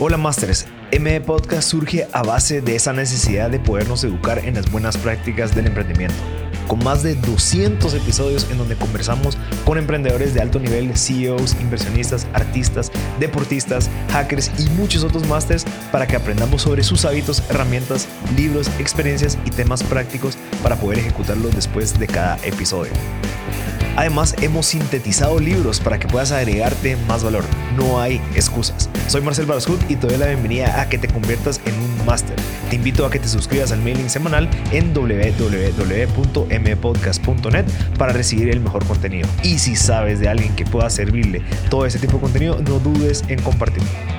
Hola Masters, ME Podcast surge a base de esa necesidad de podernos educar en las buenas prácticas del emprendimiento. Con más de 200 episodios en donde conversamos con emprendedores de alto nivel, CEOs, inversionistas, artistas, deportistas, hackers y muchos otros masters para que aprendamos sobre sus hábitos, herramientas, libros, experiencias y temas prácticos para poder ejecutarlos después de cada episodio. Además, hemos sintetizado libros para que puedas agregarte más valor. No hay excusas. Soy Marcel Barascut y te doy la bienvenida a que te conviertas en un máster. Te invito a que te suscribas al mailing semanal en www.mpodcast.net para recibir el mejor contenido. Y si sabes de alguien que pueda servirle todo ese tipo de contenido, no dudes en compartirlo.